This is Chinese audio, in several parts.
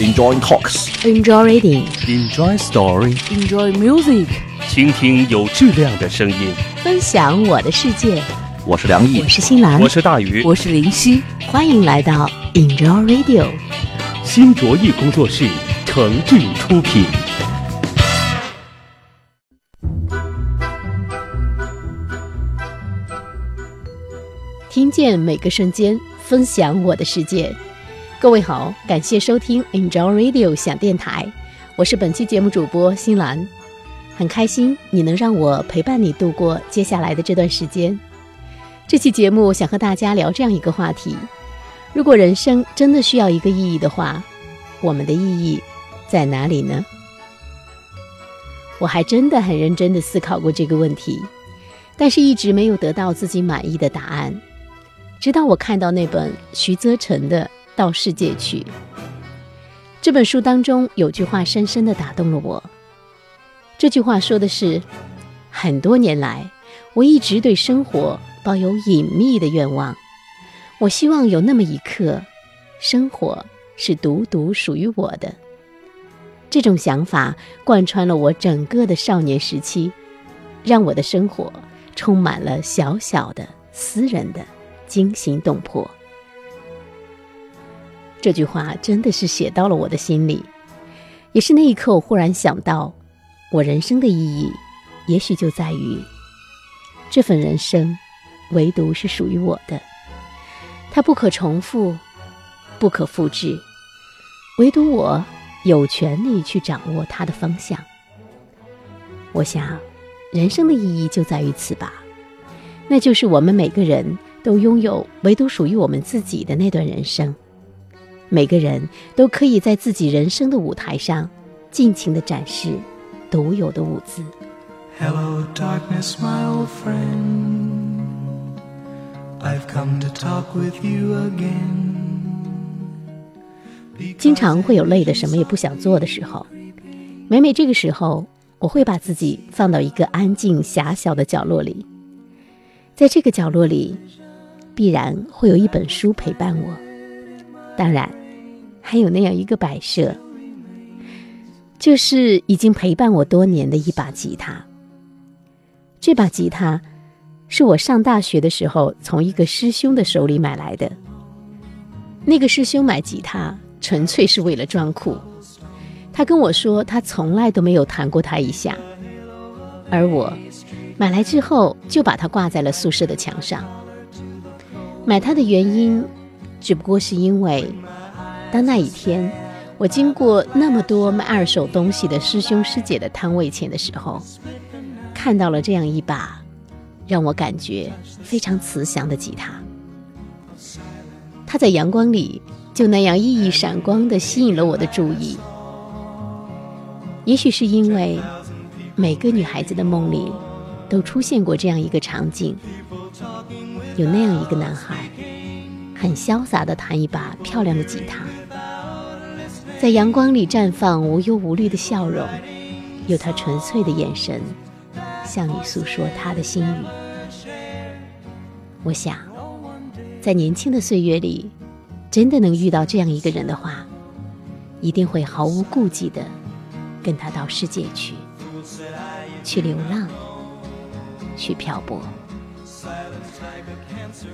Enjoy talks. Enjoy reading. Enjoy story. Enjoy music. 倾听有质量的声音。分享我的世界。我是梁毅我，是新兰，我是大鱼，我是林夕，欢迎来到 Enjoy Radio。新卓艺工作室诚挚出品。听见每个瞬间，分享我的世界。各位好，感谢收听 Enjoy Radio 想电台，我是本期节目主播新兰，很开心你能让我陪伴你度过接下来的这段时间。这期节目想和大家聊这样一个话题：如果人生真的需要一个意义的话，我们的意义在哪里呢？我还真的很认真的思考过这个问题，但是一直没有得到自己满意的答案。直到我看到那本徐则成的《到世界去》这本书当中有句话深深地打动了我。这句话说的是：很多年来，我一直对生活抱有隐秘的愿望。我希望有那么一刻，生活是独独属于我的。这种想法贯穿了我整个的少年时期，让我的生活充满了小小的、私人的。惊心动魄，这句话真的是写到了我的心里。也是那一刻，我忽然想到，我人生的意义，也许就在于这份人生，唯独是属于我的。它不可重复，不可复制，唯独我有权利去掌握它的方向。我想，人生的意义就在于此吧，那就是我们每个人。都拥有唯独属于我们自己的那段人生，每个人都可以在自己人生的舞台上尽情的展示独有的舞姿。Hello, darkness, my old friend. I've come to talk with you again. 经常会有累的什么也不想做的时候，每每这个时候，我会把自己放到一个安静狭小的角落里，在这个角落里。必然会有一本书陪伴我，当然，还有那样一个摆设，就是已经陪伴我多年的一把吉他。这把吉他是我上大学的时候从一个师兄的手里买来的。那个师兄买吉他纯粹是为了装酷，他跟我说他从来都没有弹过它一下，而我买来之后就把它挂在了宿舍的墙上。买它的原因，只不过是因为，当那一天我经过那么多卖二手东西的师兄师姐的摊位前的时候，看到了这样一把让我感觉非常慈祥的吉他。它在阳光里就那样熠熠闪光的吸引了我的注意。也许是因为每个女孩子的梦里都出现过这样一个场景。有那样一个男孩，很潇洒的弹一把漂亮的吉他，在阳光里绽放无忧无虑的笑容，有他纯粹的眼神，向你诉说他的心语。我想，在年轻的岁月里，真的能遇到这样一个人的话，一定会毫无顾忌的跟他到世界去，去流浪，去漂泊。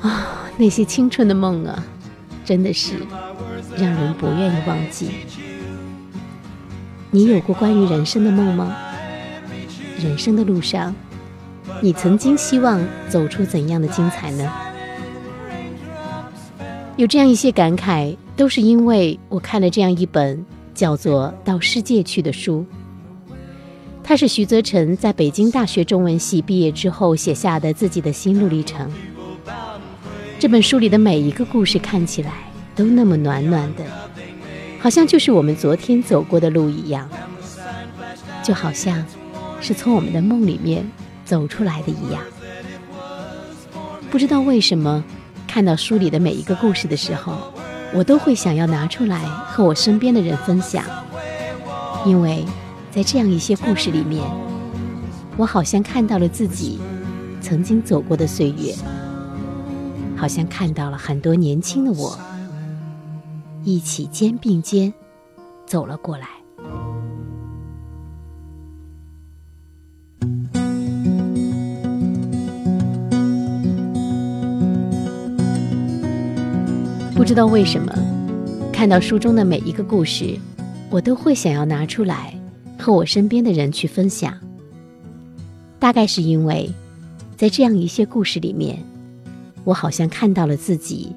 啊，那些青春的梦啊，真的是让人不愿意忘记。你有过关于人生的梦吗？人生的路上，你曾经希望走出怎样的精彩呢？有这样一些感慨，都是因为我看了这样一本叫做《到世界去》的书。它是徐则成在北京大学中文系毕业之后写下的自己的心路历程。这本书里的每一个故事看起来都那么暖暖的，好像就是我们昨天走过的路一样，就好像是从我们的梦里面走出来的一样。不知道为什么，看到书里的每一个故事的时候，我都会想要拿出来和我身边的人分享，因为在这样一些故事里面，我好像看到了自己曾经走过的岁月。好像看到了很多年轻的我，一起肩并肩走了过来。不知道为什么，看到书中的每一个故事，我都会想要拿出来和我身边的人去分享。大概是因为，在这样一些故事里面，我好像看到了自己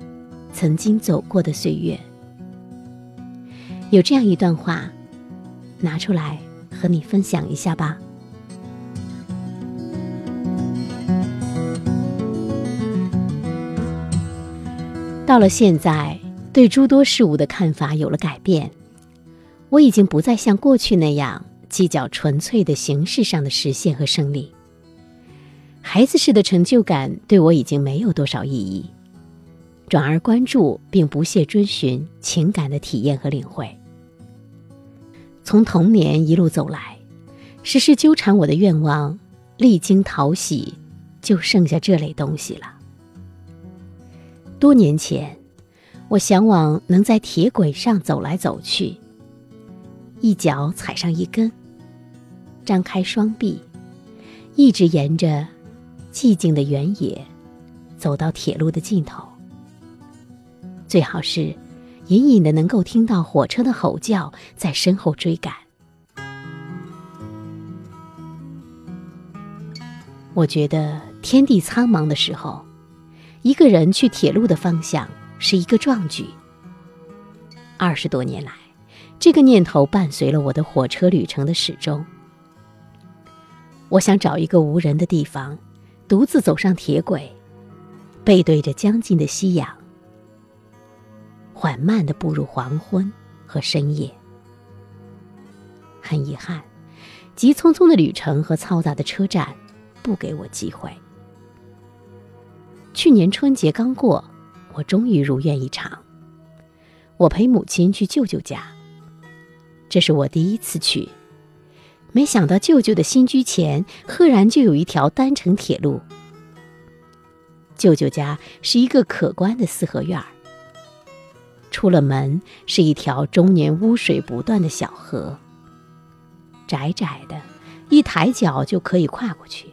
曾经走过的岁月。有这样一段话，拿出来和你分享一下吧。到了现在，对诸多事物的看法有了改变。我已经不再像过去那样计较纯粹的形式上的实现和胜利。孩子式的成就感对我已经没有多少意义，转而关注并不懈追寻情感的体验和领会。从童年一路走来，时时纠缠我的愿望，历经淘洗，就剩下这类东西了。多年前，我向往能在铁轨上走来走去，一脚踩上一根，张开双臂，一直沿着寂静的原野走到铁路的尽头。最好是隐隐的能够听到火车的吼叫在身后追赶。我觉得天地苍茫的时候。一个人去铁路的方向是一个壮举。二十多年来，这个念头伴随了我的火车旅程的始终。我想找一个无人的地方，独自走上铁轨，背对着将近的夕阳，缓慢的步入黄昏和深夜。很遗憾，急匆匆的旅程和嘈杂的车站，不给我机会。去年春节刚过，我终于如愿以偿。我陪母亲去舅舅家，这是我第一次去。没想到舅舅的新居前，赫然就有一条单程铁路。舅舅家是一个可观的四合院儿，出了门是一条终年污水不断的小河，窄窄的，一抬脚就可以跨过去。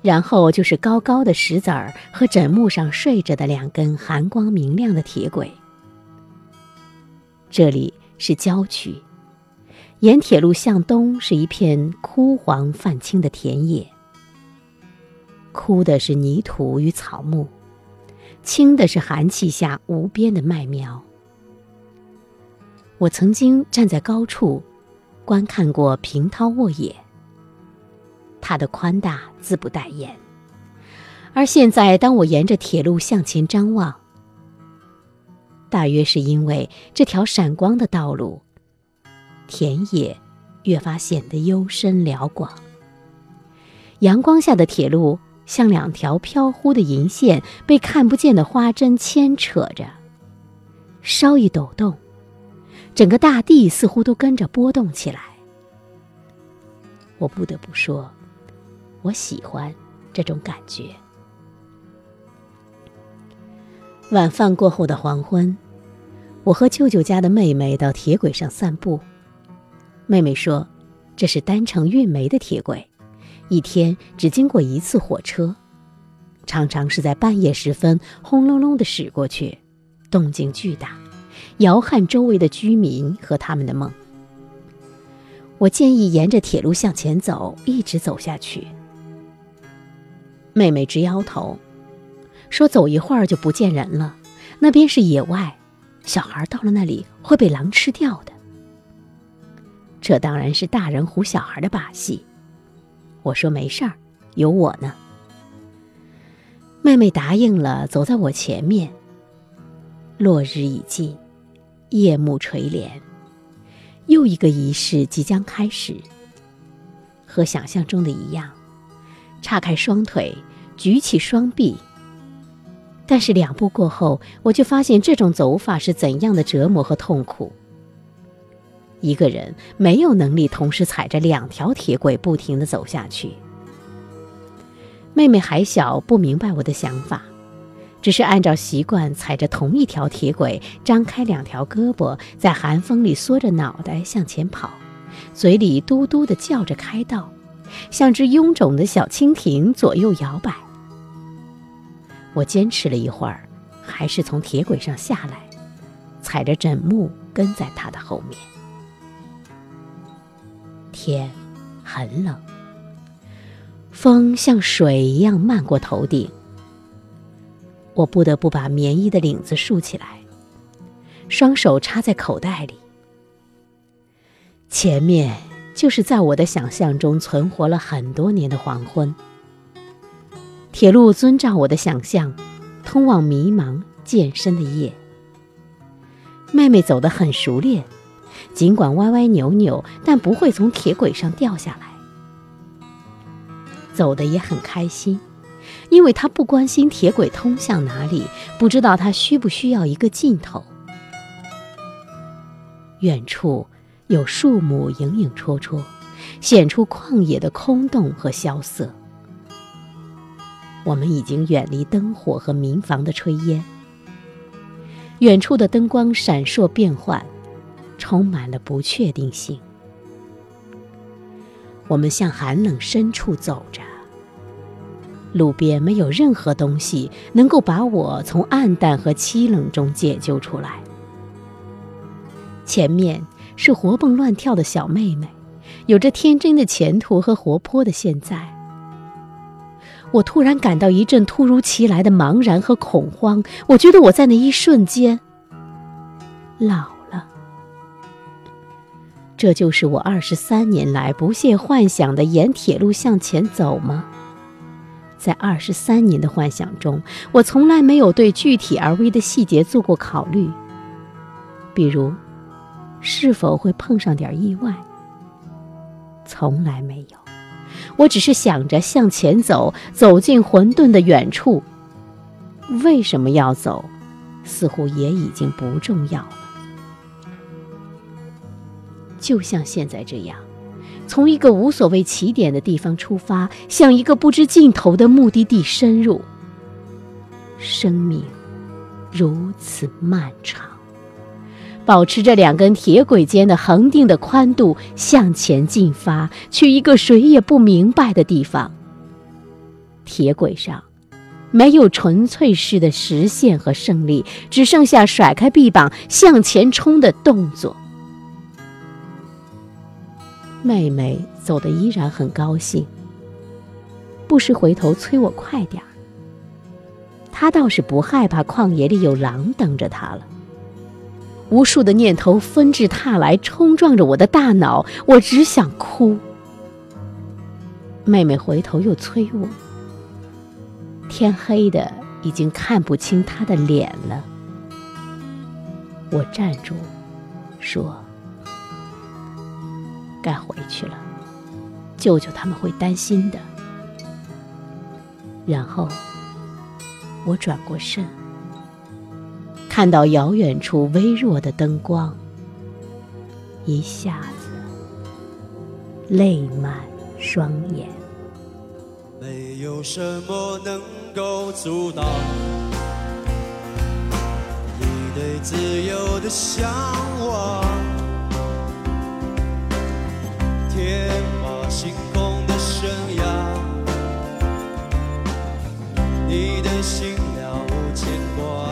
然后就是高高的石子儿和枕木上睡着的两根寒光明亮的铁轨。这里是郊区，沿铁路向东是一片枯黄泛青的田野，枯的是泥土与草木，青的是寒气下无边的麦苗。我曾经站在高处，观看过平涛沃野。它的宽大自不待言，而现在，当我沿着铁路向前张望，大约是因为这条闪光的道路，田野越发显得幽深辽广。阳光下的铁路像两条飘忽的银线，被看不见的花针牵扯着，稍一抖动，整个大地似乎都跟着波动起来。我不得不说。我喜欢这种感觉。晚饭过后的黄昏，我和舅舅家的妹妹到铁轨上散步。妹妹说：“这是单程运煤的铁轨，一天只经过一次火车，常常是在半夜时分轰隆隆的驶过去，动静巨大，摇撼周围的居民和他们的梦。”我建议沿着铁路向前走，一直走下去。妹妹直摇头，说：“走一会儿就不见人了，那边是野外，小孩到了那里会被狼吃掉的。”这当然是大人唬小孩的把戏。我说：“没事儿，有我呢。”妹妹答应了，走在我前面。落日已尽，夜幕垂帘，又一个仪式即将开始。和想象中的一样。叉开双腿，举起双臂。但是两步过后，我就发现这种走法是怎样的折磨和痛苦。一个人没有能力同时踩着两条铁轨不停地走下去。妹妹还小，不明白我的想法，只是按照习惯踩着同一条铁轨，张开两条胳膊，在寒风里缩着脑袋向前跑，嘴里嘟嘟地叫着开道，像只臃肿的小蜻蜓左右摇摆。我坚持了一会儿，还是从铁轨上下来，踩着枕木跟在他的后面。天很冷，风像水一样漫过头顶。我不得不把棉衣的领子竖起来，双手插在口袋里。前面就是在我的想象中存活了很多年的黄昏。铁路遵照我的想象，通往迷茫渐深的夜。妹妹走得很熟练，尽管歪歪扭扭，但不会从铁轨上掉下来。走得也很开心。因为他不关心铁轨通向哪里，不知道他需不需要一个尽头。远处有树木影影绰绰，显出旷野的空洞和萧瑟。我们已经远离灯火和民房的炊烟，远处的灯光闪烁变幻，充满了不确定性。我们向寒冷深处走着。路边没有任何东西能够把我从暗淡和凄冷中解救出来。前面是活蹦乱跳的小妹妹，有着天真的前途和活泼的现在。我突然感到一阵突如其来的茫然和恐慌，我觉得我在那一瞬间老。这就是我二十三年来不懈幻想的沿铁路向前走吗？在二十三年的幻想中，我从来没有对具体而微的细节做过考虑，比如是否会碰上点意外。从来没有，我只是想着向前走，走进混沌的远处。为什么要走，似乎也已经不重要了。就像现在这样。从一个无所谓起点的地方出发，向一个不知尽头的目的地深入。生命如此漫长，保持着两根铁轨间的恒定的宽度向前进发，去一个谁也不明白的地方。铁轨上没有纯粹式的实现和胜利，只剩下甩开臂膀向前冲的动作。妹妹走得依然很高兴，不时回头催我快点儿。她倒是不害怕旷野里有狼等着她了。无数的念头纷至沓来，冲撞着我的大脑，我只想哭。妹妹回头又催我。天黑的已经看不清她的脸了。我站住，说。该回去了，舅舅他们会担心的。然后我转过身，看到遥远处微弱的灯光，一下子泪满双眼。没有什么能够阻挡你对自由的向往。天马行空的生涯，你的心了无牵挂，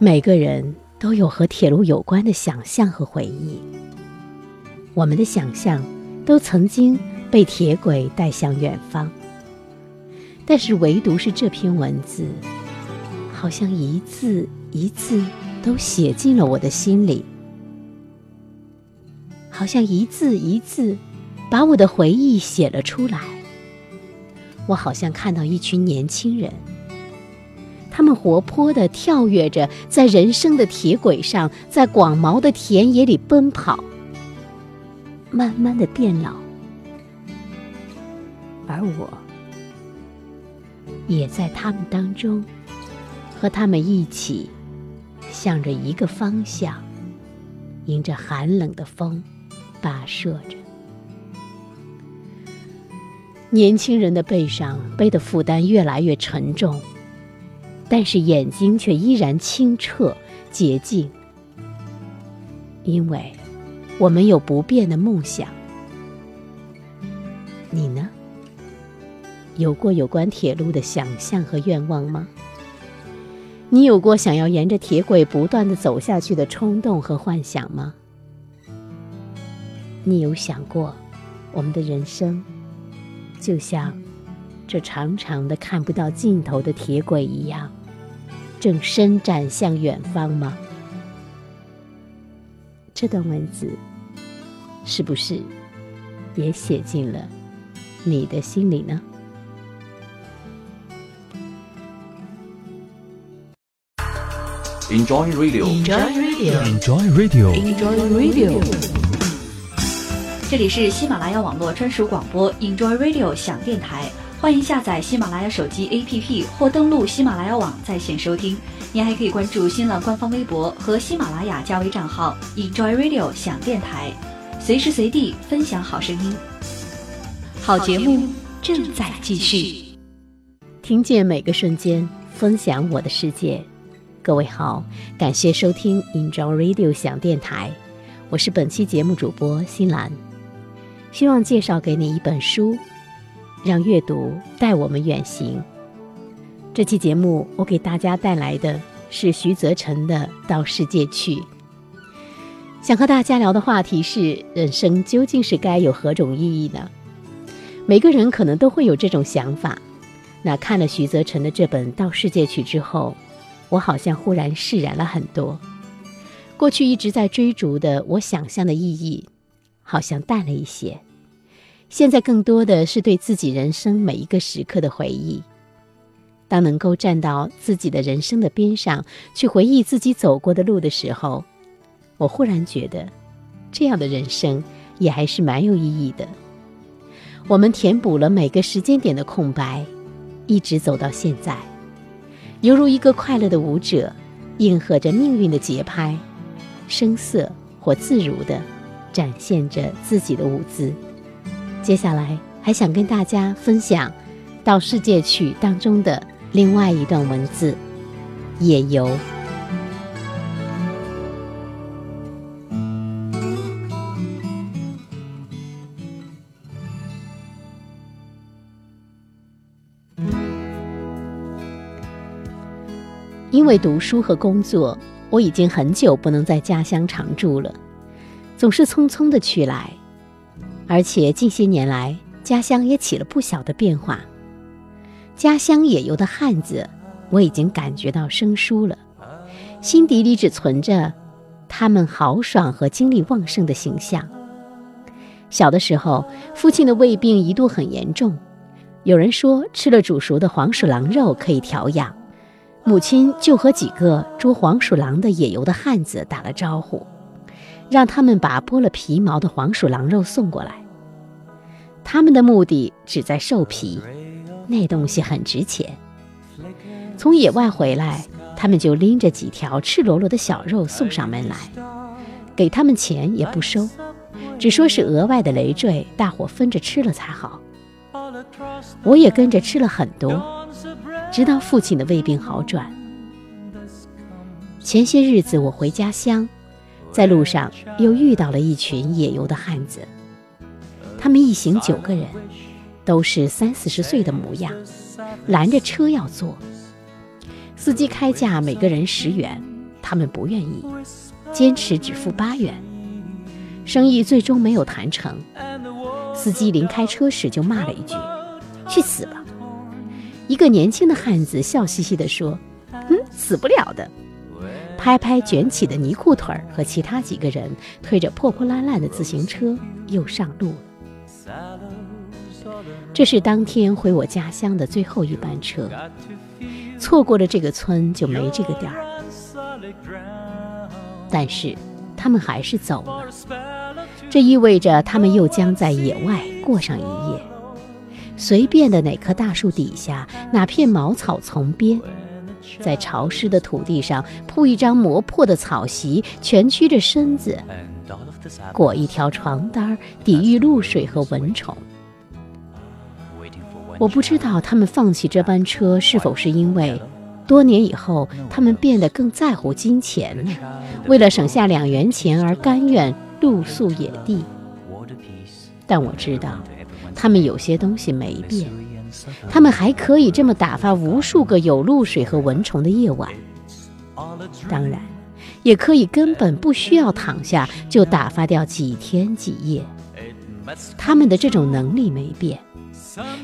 每个人都有和铁路有关的想象和回忆。我们的想象都曾经被铁轨带向远方，但是唯独是这篇文字，好像一字一字都写进了我的心里，好像一字一字把我的回忆写了出来。我好像看到一群年轻人，他们活泼地跳跃着，在人生的铁轨上，在广袤的田野里奔跑。慢慢的变老，而我也在他们当中，和他们一起，向着一个方向，迎着寒冷的风，跋涉着。年轻人的背上背的负担越来越沉重，但是眼睛却依然清澈洁净，因为。我们有不变的梦想，你呢？有过有关铁路的想象和愿望吗？你有过想要沿着铁轨不断的走下去的冲动和幻想吗？你有想过，我们的人生就像这长长的看不到尽头的铁轨一样，正伸展向远方吗？这段文字是不是也写进了你的心里呢？Enjoy radio. Enjoy radio. Enjoy radio. Enjoy radio. 这里是喜马拉雅网络专属广播 Enjoy Radio 响电台，欢迎下载喜马拉雅手机 APP 或登录喜马拉雅网在线收听。您还可以关注新浪官方微博和喜马拉雅加微账号 Enjoy Radio 响电台，随时随地分享好声音。好节目正在继续。听见每个瞬间，分享我的世界。各位好，感谢收听 Enjoy Radio 响电台，我是本期节目主播新兰。希望介绍给你一本书，让阅读带我们远行。这期节目我给大家带来的是徐则成的《到世界去》。想和大家聊的话题是：人生究竟是该有何种意义呢？每个人可能都会有这种想法。那看了徐则成的这本《到世界去》之后，我好像忽然释然了很多。过去一直在追逐的我想象的意义。好像淡了一些，现在更多的是对自己人生每一个时刻的回忆。当能够站到自己的人生的边上，去回忆自己走过的路的时候，我忽然觉得，这样的人生也还是蛮有意义的。我们填补了每个时间点的空白，一直走到现在，犹如一个快乐的舞者，应和着命运的节拍，声色或自如的。展现着自己的舞姿。接下来还想跟大家分享《到世界去》当中的另外一段文字：野游。因为读书和工作，我已经很久不能在家乡常住了。总是匆匆的去来，而且近些年来家乡也起了不小的变化。家乡野游的汉子，我已经感觉到生疏了，心底里只存着他们豪爽和精力旺盛的形象。小的时候，父亲的胃病一度很严重，有人说吃了煮熟的黄鼠狼肉可以调养，母亲就和几个捉黄鼠狼的野游的汉子打了招呼。让他们把剥了皮毛的黄鼠狼肉送过来。他们的目的只在兽皮，那东西很值钱。从野外回来，他们就拎着几条赤裸裸的小肉送上门来，给他们钱也不收，只说是额外的累赘，大伙分着吃了才好。我也跟着吃了很多，直到父亲的胃病好转。前些日子我回家乡，在路上又遇到了一群野游的汉子，他们一行九个人，都是三四十岁的模样，拦着车要坐。司机开价每个人十元，他们不愿意，坚持只付八元。生意最终没有谈成，司机临开车时就骂了一句：“去死吧！”一个年轻的汉子笑嘻嘻地说：“嗯，死不了的。”拍拍卷起的泥裤腿儿，和其他几个人推着破破烂烂的自行车又上路了。这是当天回我家乡的最后一班车，错过了这个村就没这个店儿。但是他们还是走了。这意味着他们又将在野外过上一夜，随便的哪棵大树底下，哪片茅草丛边，在潮湿的土地上铺一张磨破的草席，蜷曲着身子，裹一条床单，抵御露水和蚊虫。我不知道他们放弃这班车是否是因为，多年以后他们变得更在乎金钱了，为了省下两元钱而甘愿。露宿野地，但我知道，他们有些东西没变，他们还可以这么打发无数个有露水和蚊虫的夜晚。当然，也可以根本不需要躺下就打发掉几天几夜。他们的这种能力没变，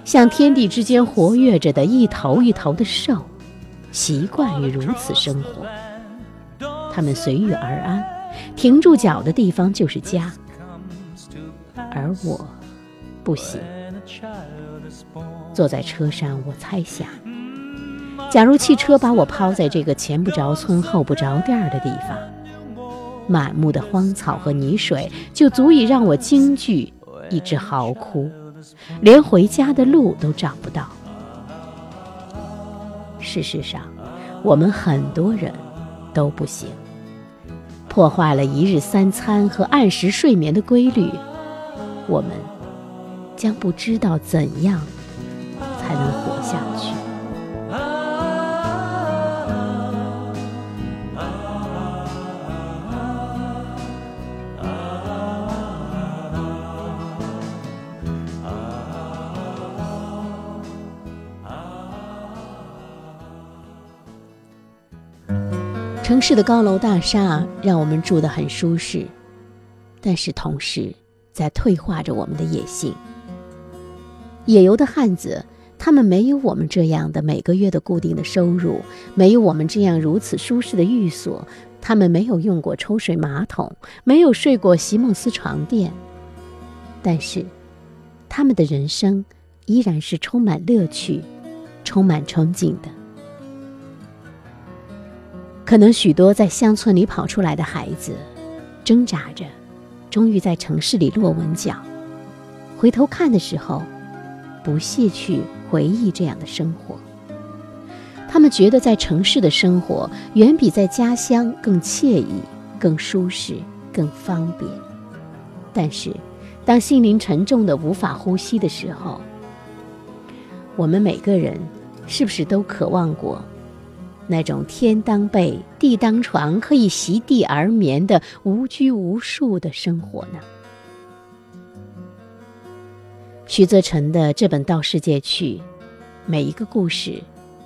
像天地之间活跃着的一头一头的兽，习惯于如此生活。他们随遇而安。停住脚的地方就是家，而我不行。坐在车上，我猜想：假如汽车把我抛在这个前不着村后不着店的地方，满目的荒草和泥水就足以让我惊惧，一直嚎哭，连回家的路都找不到。事实上，我们很多人都不行。破坏了一日三餐和按时睡眠的规律，我们将不知道怎样才能活下去。城市的高楼大厦让我们住得很舒适，但是同时在退化着我们的野性。野游的汉子，他们没有我们这样的每个月的固定的收入，没有我们这样如此舒适的寓所，他们没有用过抽水马桶，没有睡过席梦思床垫，但是他们的人生依然是充满乐趣、充满憧憬的。可能许多在乡村里跑出来的孩子，挣扎着，终于在城市里落稳脚。回头看的时候，不屑去回忆这样的生活。他们觉得在城市的生活远比在家乡更惬意、更舒适、更方便。但是，当心灵沉重的无法呼吸的时候，我们每个人是不是都渴望过？那种天当被、地当床，可以席地而眠的无拘无束的生活呢？徐则成的这本《到世界去》，每一个故事，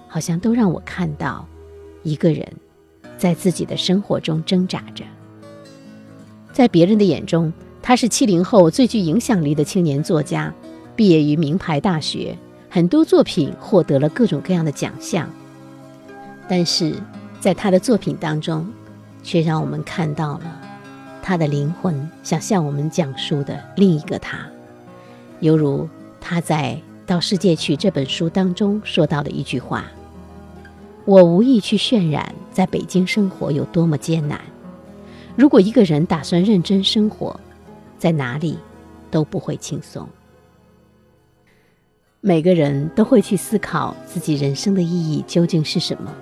好像都让我看到一个人在自己的生活中挣扎着。在别人的眼中，他是七零后最具影响力的青年作家，毕业于名牌大学，很多作品获得了各种各样的奖项。但是，在他的作品当中，却让我们看到了他的灵魂想向我们讲述的另一个他，犹如他在《到世界去》这本书当中说到的一句话：“我无意去渲染在北京生活有多么艰难。如果一个人打算认真生活，在哪里都不会轻松。”每个人都会去思考自己人生的意义究竟是什么。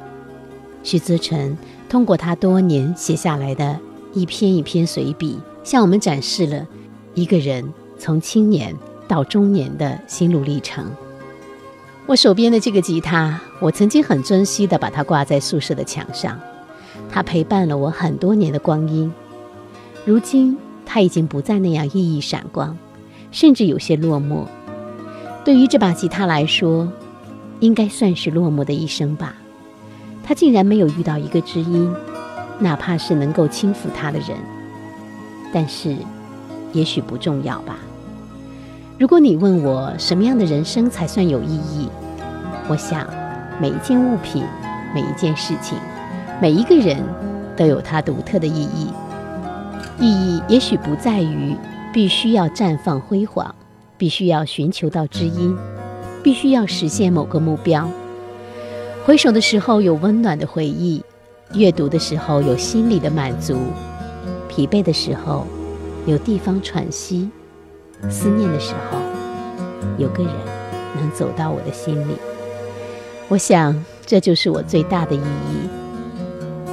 徐则成通过他多年写下来的一篇一篇随笔，向我们展示了一个人从青年到中年的心路历程。我手边的这个吉他，我曾经很珍惜的把它挂在宿舍的墙上，它陪伴了我很多年的光阴。如今，它已经不再那样熠熠闪光，甚至有些落寞。对于这把吉他来说，应该算是落寞的一生吧。他竟然没有遇到一个知音，哪怕是能够轻抚他的人。但是，也许不重要吧。如果你问我什么样的人生才算有意义，我想，每一件物品、每一件事情、每一个人都有它独特的意义。意义也许不在于必须要绽放辉煌，必须要寻求到知音，必须要实现某个目标。回首的时候有温暖的回忆，阅读的时候有心里的满足，疲惫的时候有地方喘息。思念的时候，有个人能走到我的心里。我想，这就是我最大的意义。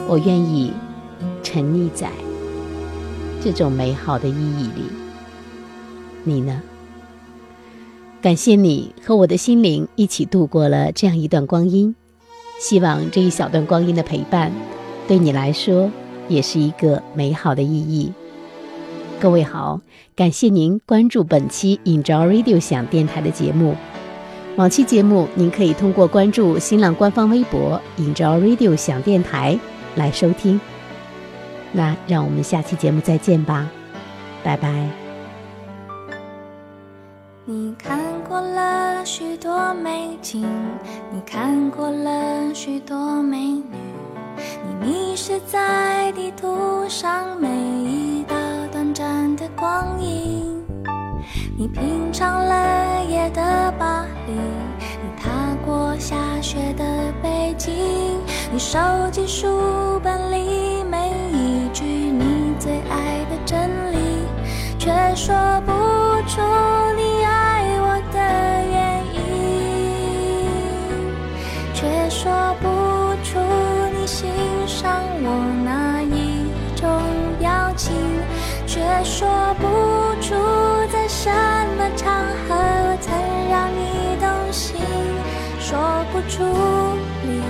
我愿意沉溺在这种美好的意义里。你呢？感谢你和我的心灵一起度过了这样一段光阴。希望这一小段光阴的陪伴，对你来说也是一个美好的意义。各位好，感谢您关注本期 Enjoy Radio 响电台的节目。往期节目您可以通过关注新浪官方微博 Enjoy Radio 响电台来收听。那让我们下期节目再见吧，拜拜。你看过了许多美景，你看过了许多美女，你迷失在地图上每一短的光阴，你品尝了夜的巴黎，你踏过下雪的北京，你收集书本里每一句你最爱的真理，却说不出你说不出在什么场合我曾让你动心，说不出离